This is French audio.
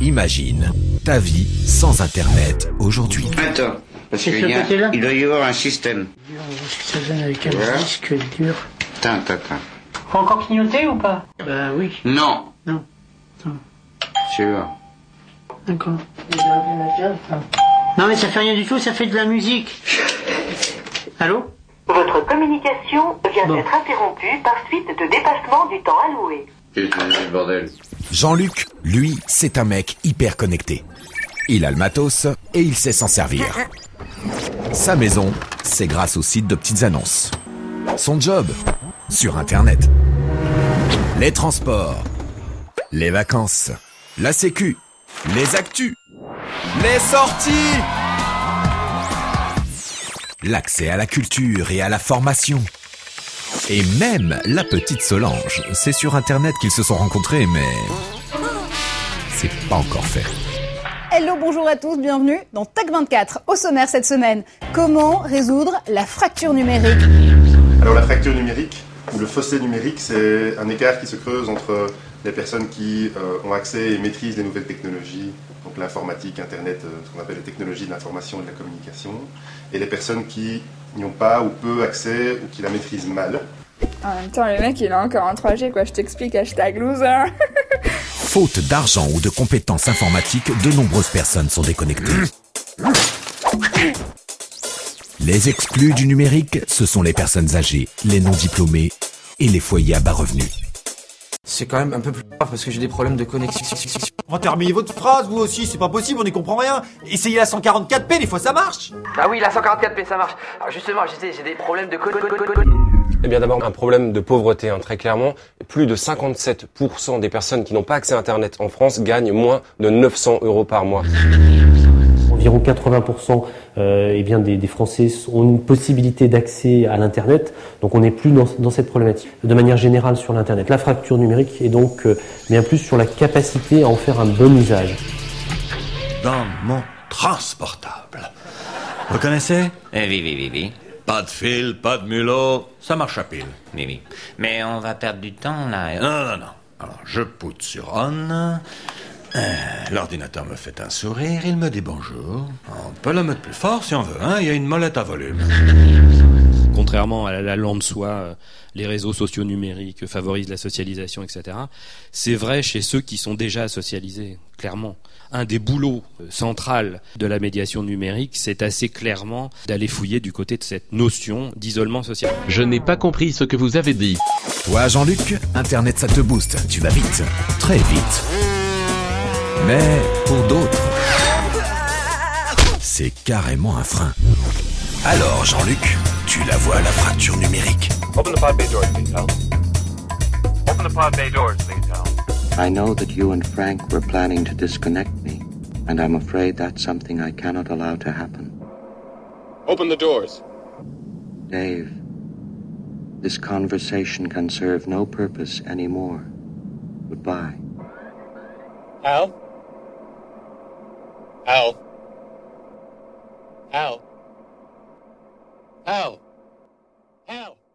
Imagine ta vie sans Internet aujourd'hui. Attends, parce qu'il y a- il doit y avoir un système. Ça donne avec un Voilà. disque dur. Attends, attends, attends. Faut encore clignoter ou pas Bah oui, Non. Non. Non. Sûr. d'accord. Non mais ça fait rien du tout, ça fait de la musique. Allô Votre communication vient Bon. d'être interrompue par suite de dépassement du temps alloué. Qu'est-ce que c'est, ce bordel Jean-Luc, lui, c'est un mec hyper connecté. Il a le matos et il sait s'en servir. Sa maison, c'est grâce au site de petites annonces. Son job, sur Internet. Les transports, les vacances, la sécu, les actus, les sorties, l'accès à la culture et à la formation. Et même la petite Solange. C'est sur Internet qu'ils se sont rencontrés, mais c'est pas encore fait. Hello, bonjour à tous, bienvenue dans TAC24. Au sommaire cette semaine, comment résoudre la fracture numérique Alors la fracture numérique ou le fossé numérique, c'est un écart qui se creuse entre les personnes qui euh, ont accès et maîtrisent les nouvelles technologies, donc l'informatique, Internet, euh, ce qu'on appelle les technologies de l'information et de la communication, et les personnes qui n'y ont pas ou peu accès ou qui la maîtrisent mal. En même temps, le mec, il a encore un 3G, quoi. Je t'explique, hashtag loser. Faute d'argent ou de compétences informatiques, de nombreuses personnes sont déconnectées. Les exclus du numérique, ce sont les personnes âgées, les non-diplômés et les foyers à bas revenus. C'est quand même un peu plus grave parce que j'ai des problèmes de connexion. On va terminer votre phrase, vous aussi, c'est pas possible, on n'y comprend rien. Essayez la 144p, des fois ça marche. Ah oui, la 144p, ça marche. Alors justement, j'ai des problèmes de co- co- co- co- Eh bien d'abord un problème de pauvreté, hein, très clairement. Plus de 57% des personnes qui n'ont pas accès à Internet en France gagnent moins de 900 euros par mois. Environ 80% euh, eh bien des, des Français ont une possibilité d'accès à l'Internet, donc on n'est plus dans, dans cette problématique. De manière générale sur l'Internet, la fracture numérique est donc euh, bien plus sur la capacité à en faire un bon usage. Dans mon transportable. Vous connaissez? Eh oui, oui, oui, oui. Pas de fil, pas de mulot, ça marche à pile. Oui, oui. Mais on va perdre du temps, là. Non, non, non. Alors, je pousse sur on. Euh, L'ordinateur me fait un sourire, il me dit bonjour. On peut le mettre plus fort si on veut, hein, il y a une molette à volume. Contrairement à la, la lande soi, euh, les réseaux sociaux numériques favorisent la socialisation, etc. C'est vrai chez ceux qui sont déjà socialisés, clairement. Un des boulots euh, central de la médiation numérique, c'est assez clairement d'aller fouiller du côté de cette notion d'isolement social. Je n'ai pas compris ce que vous avez dit. Toi, Jean-Luc, Internet, ça te booste. Tu vas vite. Très vite. Mais pour d'autres, c'est carrément un frein. Alors, Jean-Luc, tu la vois, la fracture numérique. Open the pod bay doors, please, Al. Open the pod bay doors, please, Al. I know that you and Frank were planning to disconnect me, and I'm afraid that's something I cannot allow to happen. Open the doors. Dave, this conversation can serve no purpose anymore. Goodbye. Al? Al? Ow. Ow. Ow.